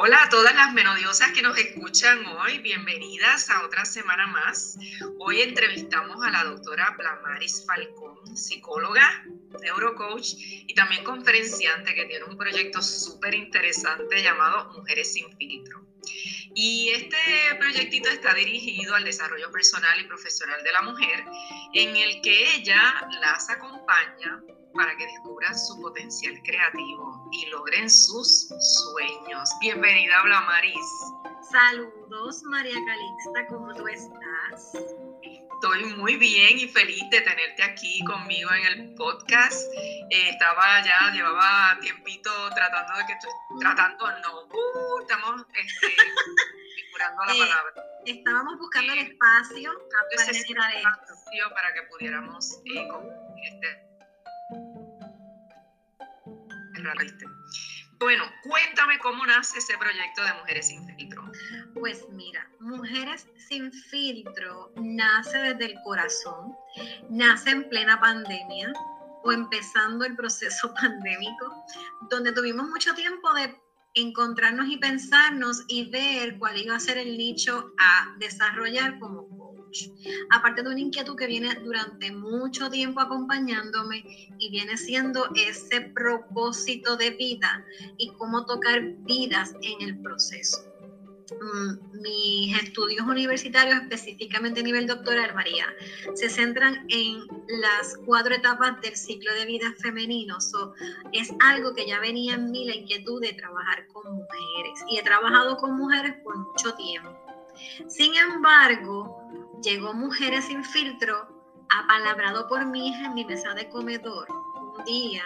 Hola a todas las menodiosas que nos escuchan hoy, bienvenidas a otra semana más. Hoy entrevistamos a la doctora Plamaris Falcón, psicóloga, neurocoach y también conferenciante que tiene un proyecto súper interesante llamado Mujeres sin filtro. Y este proyectito está dirigido al desarrollo personal y profesional de la mujer, en el que ella las acompaña para que descubran su potencial creativo y logren sus sueños. Bienvenida, Bla Maris. Saludos, María Calixta, ¿cómo tú estás? Estoy muy bien y feliz de tenerte aquí conmigo en el podcast. Eh, estaba ya, llevaba tiempito tratando de que tú, tratando, no, uh, estamos este, figurando la eh, palabra. Estábamos buscando el espacio para, para que pudiéramos eh, este, bueno, cuéntame cómo nace ese proyecto de Mujeres sin Filtro. Pues mira, Mujeres sin Filtro nace desde el corazón, nace en plena pandemia o empezando el proceso pandémico, donde tuvimos mucho tiempo de encontrarnos y pensarnos y ver cuál iba a ser el nicho a desarrollar como Aparte de una inquietud que viene durante mucho tiempo acompañándome y viene siendo ese propósito de vida y cómo tocar vidas en el proceso. Mm, mis estudios universitarios, específicamente a nivel doctoral, María, se centran en las cuatro etapas del ciclo de vida femenino. es algo que ya venía en mí la inquietud de trabajar con mujeres y he trabajado con mujeres por mucho tiempo. Sin embargo, llegó Mujeres sin filtro, apalabrado por mi hija en mi mesa de comedor un día,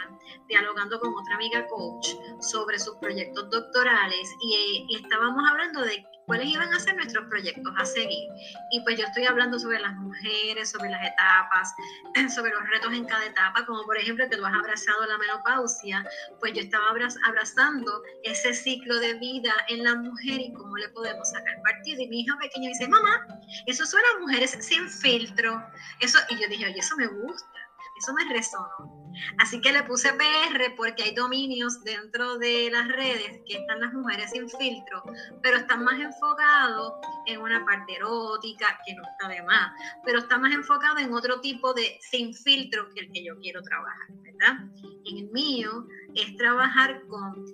dialogando con otra amiga coach sobre sus proyectos doctorales y, y estábamos hablando de cuáles iban a ser nuestros proyectos a seguir. Y pues yo estoy hablando sobre las mujeres, sobre las etapas, sobre los retos en cada etapa, como por ejemplo que tú has abrazado la menopausia, pues yo estaba abrazando ese ciclo de vida en la mujer y cómo le podemos sacar partido. Y mi hija pequeña dice, mamá, eso suena a mujeres sin filtro. Eso, y yo dije, oye, eso me gusta eso me resonó. Así que le puse PR porque hay dominios dentro de las redes que están las mujeres sin filtro, pero están más enfocados en una parte erótica, que no está de más, pero está más enfocado en otro tipo de sin filtro que el que yo quiero trabajar, ¿verdad? En el mío es trabajar con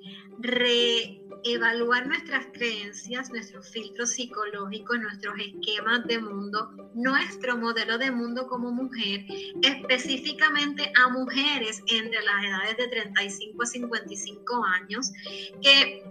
reevaluar nuestras creencias, nuestros filtros psicológicos, nuestros esquemas de mundo, nuestro modelo de mundo como mujer, específicamente a mujeres entre las edades de 35 a 55 años, que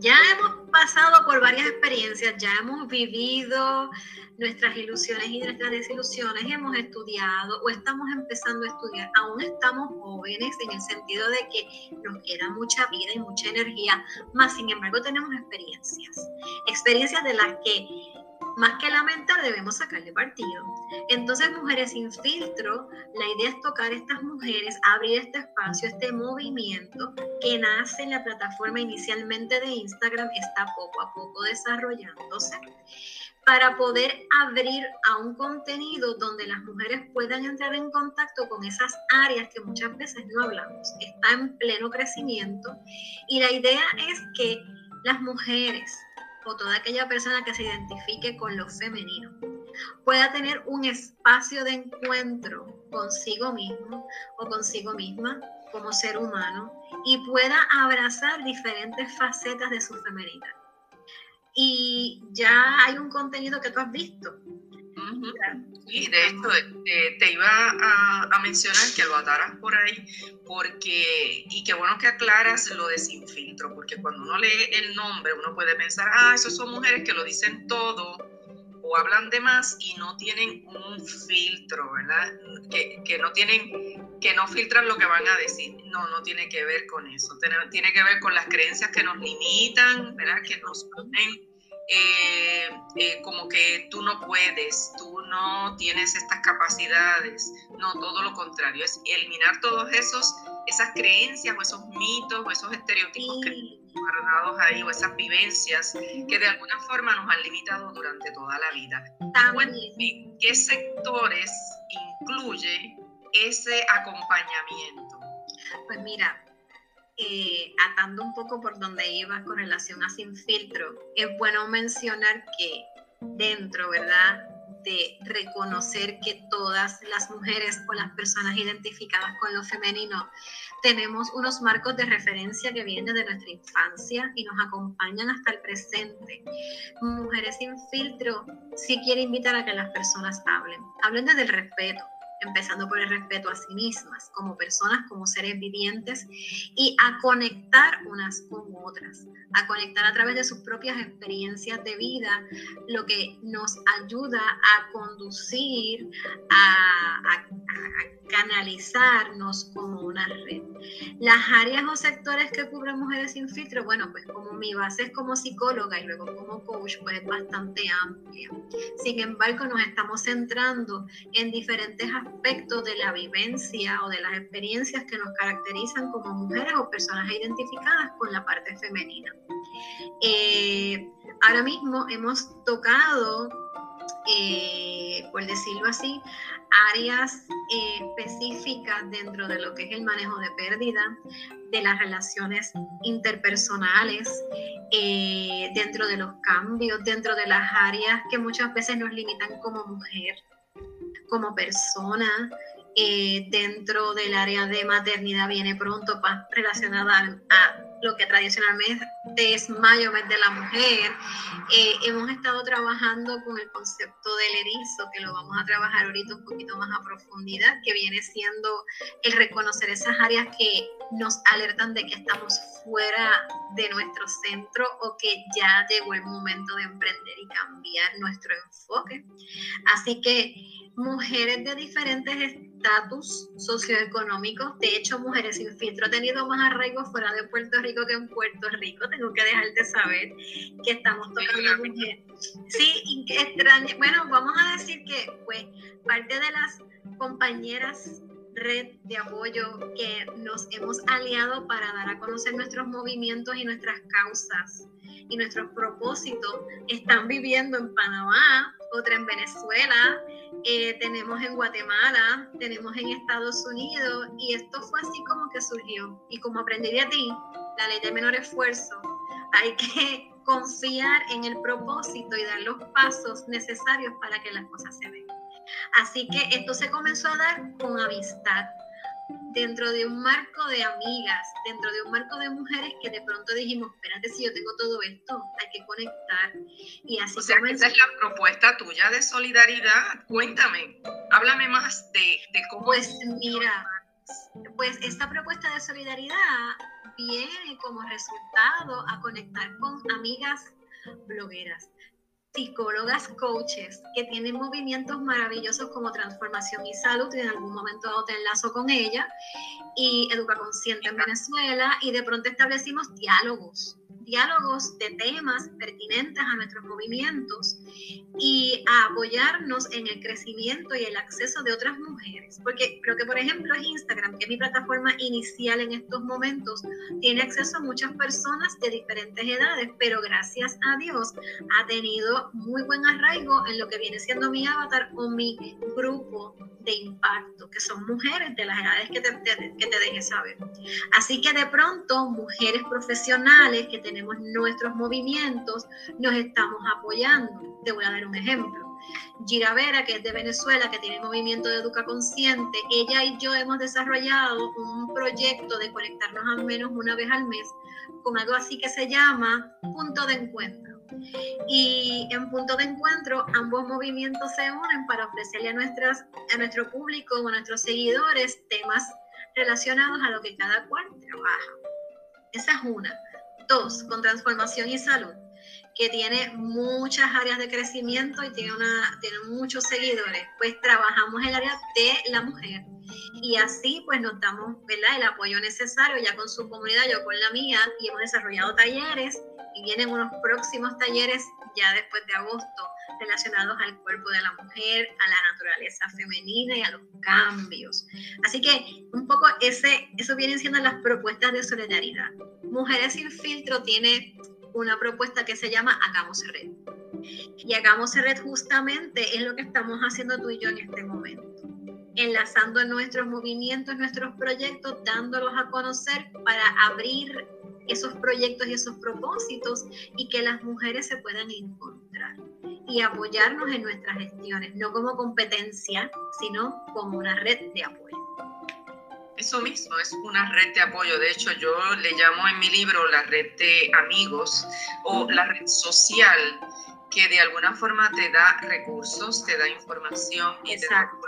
ya hemos pasado por varias experiencias, ya hemos vivido nuestras ilusiones y nuestras desilusiones, hemos estudiado o estamos empezando a estudiar, aún estamos jóvenes en el sentido de que nos queda mucha vida y mucha energía, más sin embargo tenemos experiencias, experiencias de las que más que lamentar, debemos sacarle partido. Entonces, Mujeres sin filtro, la idea es tocar a estas mujeres, abrir este espacio, este movimiento que nace en la plataforma inicialmente de Instagram, está poco a poco desarrollándose para poder abrir a un contenido donde las mujeres puedan entrar en contacto con esas áreas que muchas veces no hablamos. Está en pleno crecimiento y la idea es que las mujeres o toda aquella persona que se identifique con lo femenino pueda tener un espacio de encuentro consigo mismo o consigo misma como ser humano y pueda abrazar diferentes facetas de su femenidad. Y ya hay un contenido que tú has visto. Y de esto eh, te iba a, mencionar que lo ataras por ahí, porque, y qué bueno que aclaras lo de sin filtro, porque cuando uno lee el nombre, uno puede pensar, ah, esos son mujeres que lo dicen todo o hablan de más y no tienen un filtro, ¿verdad? Que, que no tienen, que no filtran lo que van a decir. No, no tiene que ver con eso. Tiene, tiene que ver con las creencias que nos limitan, ¿verdad? Que nos ponen eh, eh, como que tú no puedes, tú no tienes estas capacidades. No, todo lo contrario, es eliminar todos esos, esas creencias o esos mitos o esos estereotipos que guardados ahí o esas vivencias que de alguna forma nos han limitado durante toda la vida. ¿Qué sectores incluye ese acompañamiento? Pues mira, eh, atando un poco por donde ibas con relación a sin filtro, es bueno mencionar que dentro, ¿verdad? De reconocer que todas las mujeres o las personas identificadas con lo femenino tenemos unos marcos de referencia que vienen de nuestra infancia y nos acompañan hasta el presente. Mujeres sin filtro sí quiere invitar a que las personas hablen, hablen desde el respeto, empezando por el respeto a sí mismas, como personas, como seres vivientes, y a conectar unas con otras, a conectar a través de sus propias experiencias de vida, lo que nos ayuda a conducir, a, a canalizarnos como una red. Las áreas o sectores que cubren mujeres sin filtro, bueno, pues como mi base es como psicóloga y luego como coach, pues es bastante amplia. Sin embargo, nos estamos centrando en diferentes aspectos de la vivencia o de las experiencias que nos caracterizan como mujeres o personas identificadas con la parte femenina. Eh, ahora mismo hemos tocado, eh, por decirlo así, áreas eh, específicas dentro de lo que es el manejo de pérdida, de las relaciones interpersonales, dentro de los cambios, dentro de las áreas que muchas veces nos limitan como mujer, como persona, eh, dentro del área de maternidad viene pronto relacionada a lo que tradicionalmente es mayo, mes de la mujer. Eh, hemos estado trabajando con el concepto del erizo, que lo vamos a trabajar ahorita un poquito más a profundidad, que viene siendo el reconocer esas áreas que nos alertan de que estamos fuera de nuestro centro o que ya llegó el momento de emprender y cambiar nuestro enfoque. Así que mujeres de diferentes estatus socioeconómicos, de hecho mujeres sin filtro, ha tenido más arraigo fuera de Puerto Rico que en Puerto Rico, tengo que dejarte saber que estamos tocando mujeres. Sí, extraño. Bueno, vamos a decir que pues parte de las compañeras red de apoyo que nos hemos aliado para dar a conocer nuestros movimientos y nuestras causas y nuestros propósitos están viviendo en Panamá, otra en Venezuela, eh, tenemos en Guatemala, tenemos en Estados Unidos y esto fue así como que surgió. Y como aprendí de ti, la ley de menor esfuerzo, hay que confiar en el propósito y dar los pasos necesarios para que las cosas se den. Así que esto se comenzó a dar con amistad, dentro de un marco de amigas, dentro de un marco de mujeres que de pronto dijimos, espérate, si yo tengo todo esto, hay que conectar. Y así o sea, esa es la propuesta tuya de solidaridad. Cuéntame, háblame más de, de cómo... Pues mira, pues esta propuesta de solidaridad viene como resultado a conectar con amigas blogueras psicólogas, coaches que tienen movimientos maravillosos como transformación y salud, y en algún momento te enlazo con ella, y Educa Consciente en Venezuela, y de pronto establecimos diálogos diálogos de temas pertinentes a nuestros movimientos y a apoyarnos en el crecimiento y el acceso de otras mujeres. Porque creo que, por ejemplo, es Instagram, que es mi plataforma inicial en estos momentos, tiene acceso a muchas personas de diferentes edades, pero gracias a Dios ha tenido muy buen arraigo en lo que viene siendo mi avatar o mi grupo de impacto, que son mujeres de las edades que te, que te deje saber. Así que de pronto, mujeres profesionales que tenemos nuestros movimientos, nos estamos apoyando. Te voy a dar un ejemplo. Gira Vera, que es de Venezuela, que tiene movimiento de Educa Consciente, ella y yo hemos desarrollado un proyecto de conectarnos al menos una vez al mes con algo así que se llama punto de encuentro. Y en punto de encuentro, ambos movimientos se unen para ofrecerle a, nuestras, a nuestro público o a nuestros seguidores temas relacionados a lo que cada cual trabaja. Esa es una. Dos, con transformación y salud, que tiene muchas áreas de crecimiento y tiene, una, tiene muchos seguidores. Pues trabajamos el área de la mujer. Y así pues nos damos ¿verdad? el apoyo necesario ya con su comunidad, yo con la mía, y hemos desarrollado talleres y vienen unos próximos talleres ya después de agosto relacionados al cuerpo de la mujer, a la naturaleza femenina y a los cambios. Así que un poco ese, eso vienen siendo las propuestas de solidaridad. Mujeres sin filtro tiene una propuesta que se llama Hagamos Red. Y Hagamos Red justamente es lo que estamos haciendo tú y yo en este momento. enlazando nuestros movimientos, nuestros proyectos, dándolos a conocer para abrir esos proyectos y esos propósitos y que las mujeres se puedan encontrar y apoyarnos en nuestras gestiones, no como competencia, sino como una red de apoyo. Eso mismo, es una red de apoyo. De hecho, yo le llamo en mi libro la red de amigos o la red social que de alguna forma te da recursos, te da información y Exacto.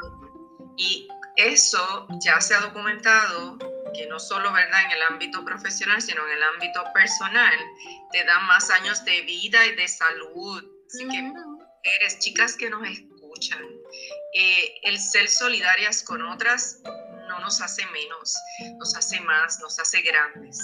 Y eso ya se ha documentado que no solo ¿verdad? en el ámbito profesional, sino en el ámbito personal, te da más años de vida y de salud. Así que eres chicas que nos escuchan, eh, el ser solidarias con otras no nos hace menos, nos hace más, nos hace grandes.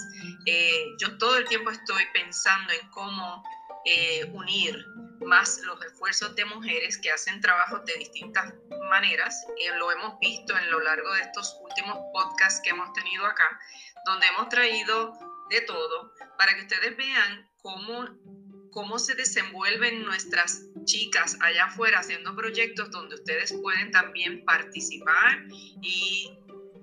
Eh, yo todo el tiempo estoy pensando en cómo eh, unir más los esfuerzos de mujeres que hacen trabajos de distintas maneras. Eh, lo hemos visto en lo largo de estos últimos podcasts que hemos tenido acá, donde hemos traído de todo para que ustedes vean cómo, cómo se desenvuelven nuestras chicas allá afuera haciendo proyectos donde ustedes pueden también participar y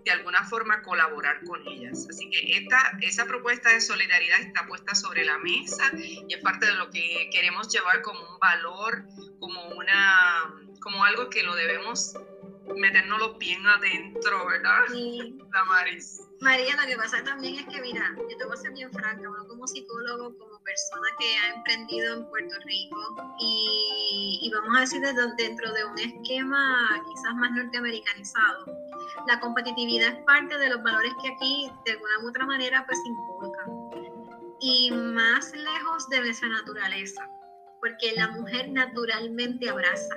de alguna forma colaborar con ellas. Así que esta, esa propuesta de solidaridad está puesta sobre la mesa y es parte de lo que queremos llevar como un valor, como, una, como algo que lo debemos metérnoslo bien adentro, ¿verdad? Sí. La Maris. María, lo que pasa también es que, mira, yo te voy a ser bien franca, uno como psicólogo, como persona que ha emprendido en Puerto Rico y, y vamos a decir dentro de un esquema quizás más norteamericanizado, la competitividad es parte de los valores que aquí de alguna u otra manera pues inculcan. Y más lejos de nuestra naturaleza, porque la mujer naturalmente abraza.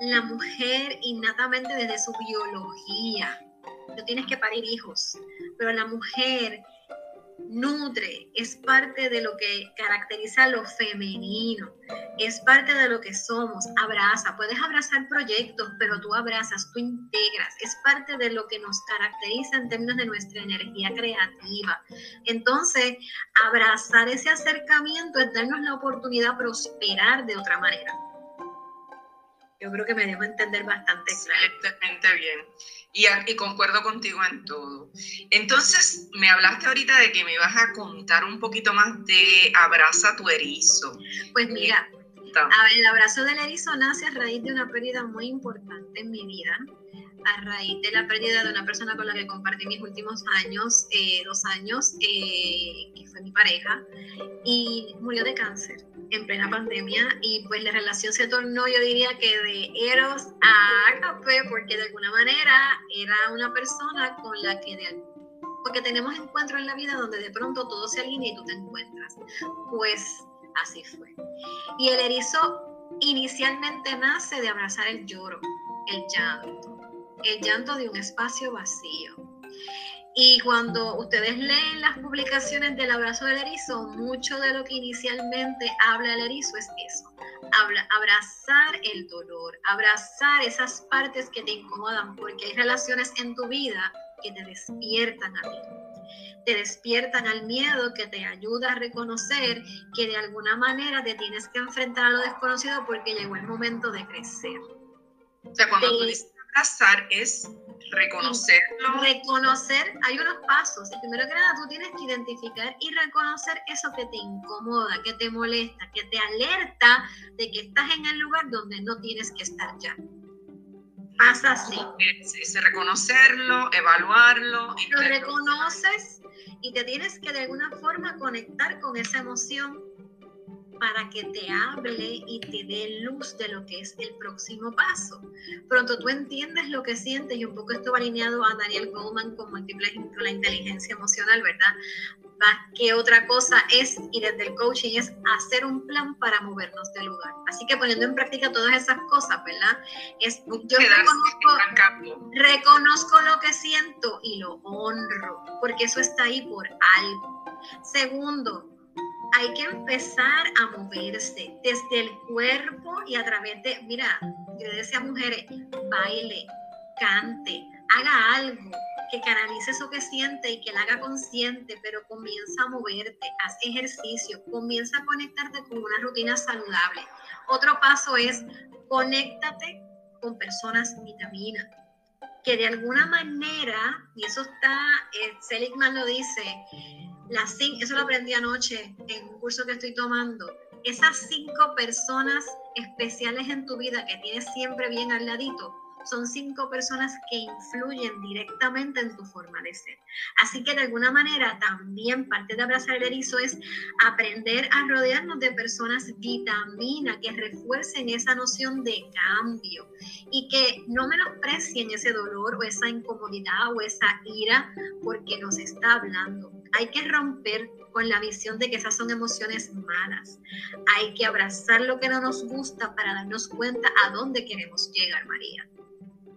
La mujer innatamente desde su biología, no tienes que parir hijos, pero la mujer nutre, es parte de lo que caracteriza lo femenino, es parte de lo que somos, abraza, puedes abrazar proyectos, pero tú abrazas, tú integras, es parte de lo que nos caracteriza en términos de nuestra energía creativa. Entonces, abrazar ese acercamiento es darnos la oportunidad de prosperar de otra manera. Yo creo que me dejo entender bastante claro. Excelentemente bien y, concuerdo contigo en todo. Entonces, me hablaste ahorita de que me ibas a contar un poquito más de Abraza tu erizo. Pues mira, el abrazo del erizo nace a raíz de una pérdida muy importante en mi vida, a raíz de la pérdida de una persona con la que compartí mis últimos años, eh, dos años, eh, que fue mi pareja, y murió de cáncer en plena pandemia y pues la relación se tornó, yo diría que de Eros a Agape, porque de alguna manera era una persona con la que de, porque tenemos encuentros en la vida donde de pronto todo se alinea y tú te encuentras. Pues así fue. Y el erizo inicialmente nace de abrazar el lloro, el llanto, el llanto de un espacio vacío. Y cuando ustedes leen las publicaciones del abrazo del erizo, mucho de lo que inicialmente habla el erizo es eso. Habla, abrazar el dolor, abrazar esas partes que te incomodan, porque hay relaciones en tu vida que te despiertan a ti te despiertan al miedo, que te ayuda a reconocer que de alguna manera te tienes que enfrentar a lo desconocido porque llegó el momento de crecer. O sea, cuando tú dices abrazar es reconocerlo. Reconocer, hay unos pasos. primero que nada, tú tienes que identificar y reconocer eso que te incomoda, que te molesta, que te alerta de que estás en el lugar donde no tienes que estar ya. Pasa así. Es, reconocerlo, evaluarlo. Lo reconoces y te tienes que de alguna forma conectar con esa emoción para que te hable y te dé luz de lo que es el próximo paso. Pronto tú entiendes lo que sientes y un poco esto va alineado a Daniel Goldman con, múltiples, con la inteligencia emocional, ¿verdad? ¿Qué otra cosa es, y desde el coaching, es hacer un plan para movernos del lugar. Así que poniendo en práctica todas esas cosas, ¿verdad? Es, yo reconozco, reconozco lo que siento y lo honro, porque eso está ahí por algo. Segundo, hay que empezar a moverse desde el cuerpo y a través de, mira, yo decía mujeres, baile, cante, haga algo que canalice eso que siente y que la haga consciente, pero comienza a moverte, haz ejercicio, comienza a conectarte con una rutina saludable. Otro paso es conéctate con personas vitaminas que de alguna manera, y eso está, eh, Seligman lo dice, las, eso lo aprendí anoche en un curso que estoy tomando, esas cinco personas especiales en tu vida que tienes siempre bien al ladito, son cinco personas que influyen directamente en tu forma de ser. Así que de alguna manera también parte de abrazar el erizo es aprender a rodearnos de personas vitamina que refuercen esa noción de cambio y que no menosprecien ese dolor o esa incomodidad o esa ira porque nos está hablando. Hay que romper con la visión de que esas son emociones malas. Hay que abrazar lo que no nos gusta para darnos cuenta a dónde queremos llegar, María.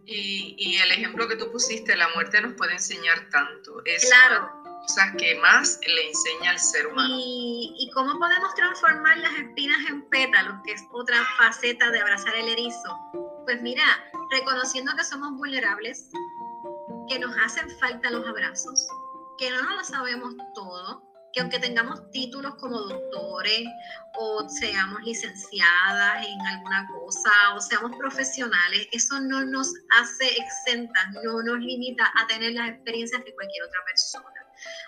Y, el ejemplo que tú pusiste, la muerte nos puede enseñar tanto. Es claro. cosas que más le enseña al ser humano. Y, y, cómo podemos transformar las espinas en pétalos, que es otra faceta de abrazar el erizo. Pues mira, reconociendo que somos vulnerables, que nos hacen falta los abrazos, que no lo sabemos todo, que aunque tengamos títulos como doctores o seamos licenciadas en alguna cosa o seamos profesionales, eso no nos hace exentas, no nos limita a tener las experiencias de cualquier otra persona.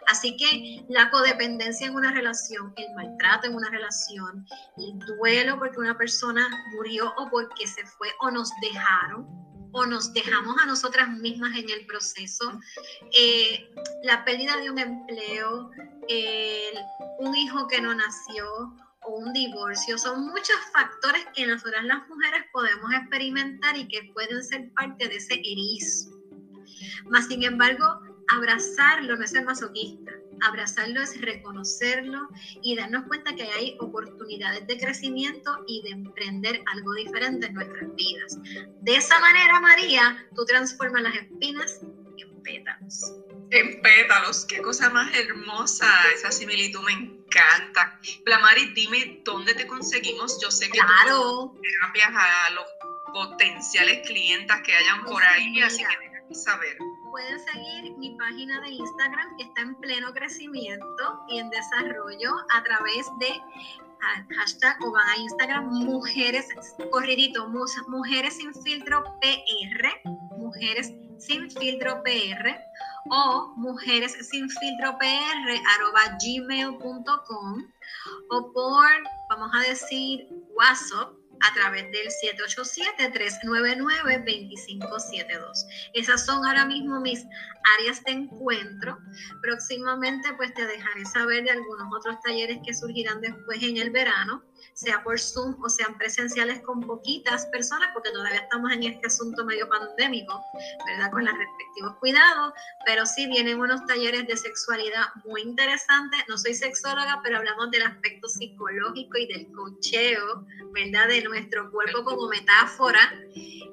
Así que la codependencia en una relación, el maltrato en una relación, el duelo porque una persona murió o porque se fue o nos dejaron, o nos dejamos a nosotras mismas en el proceso, eh, la pérdida de un empleo, un hijo que no nació o un divorcio, son muchos factores que nosotras las mujeres podemos experimentar y que pueden ser parte de ese erizo. Más sin embargo, abrazarlo no es ser masoquista, abrazarlo es reconocerlo y darnos cuenta que hay oportunidades de crecimiento y de emprender algo diferente en nuestras vidas. De esa manera, María, tú transformas las espinas en pétalos. En pétalos, qué cosa más hermosa, esa similitud me encanta. Blamari, dime dónde te conseguimos. Yo sé que claro. tú terapias a los potenciales clientas que hayan por ahí, así que tienes que saber pueden seguir mi página de Instagram que está en pleno crecimiento y en desarrollo a través de hashtag o van a Instagram mujeres, corridito, mujeres sin filtro PR, mujeres sin filtro PR o mujeres sin filtro PR arroba gmail.com o por, vamos a decir, WhatsApp a través del 787-399-2572. Esas son ahora mismo mis áreas de encuentro. Próximamente pues te dejaré saber de algunos otros talleres que surgirán después en el verano sea por Zoom o sean presenciales con poquitas personas, porque todavía estamos en este asunto medio pandémico, ¿verdad? Con los respectivos cuidados, pero sí vienen unos talleres de sexualidad muy interesantes. No soy sexóloga, pero hablamos del aspecto psicológico y del cocheo, ¿verdad? De nuestro cuerpo como metáfora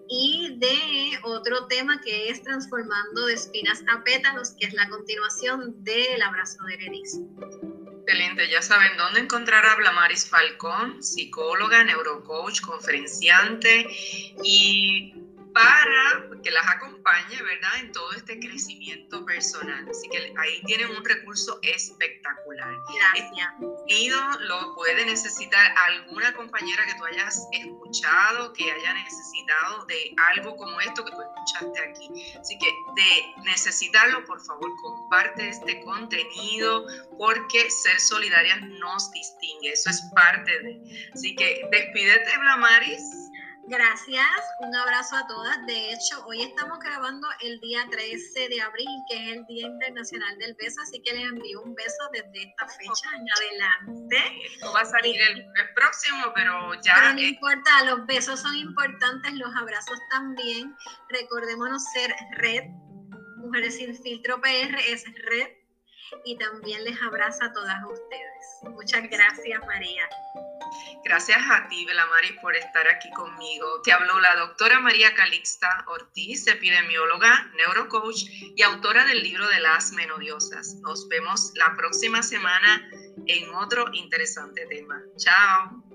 y de otro tema que es transformando de espinas a pétalos, que es la continuación del abrazo de erizo. Excelente, ya saben dónde encontrar a Blamaris Falcón, psicóloga, neurocoach, conferenciante y para que las acompañe, ¿verdad?, en todo este crecimiento personal. Así que ahí tienen un recurso espectacular. Gracias. Lo puede necesitar alguna compañera que tú hayas escuchado, que haya necesitado de algo como esto que tú escuchaste aquí. Así que de necesitarlo, por favor, comparte este contenido porque ser solidarias nos distingue. Eso es parte de. Así que despídete, Blamaris. Gracias, un abrazo a todas. De hecho, hoy estamos grabando el día 13 de abril, que es el Día Internacional del Beso, así que les envío un beso desde esta fecha en adelante. Esto va a salir el próximo, pero ya. Pero no importa, los besos son importantes, los abrazos también. Recordémonos ser red. Mujeres sin filtro PR es red y también les abraza a todas ustedes. Muchas gracias, María. Gracias a ti, Belamari, por estar aquí conmigo. Te habló la doctora María Calixta Ortiz, epidemióloga, neurocoach y autora del libro de las menodiosas. Nos vemos la próxima semana en otro interesante tema. Chao.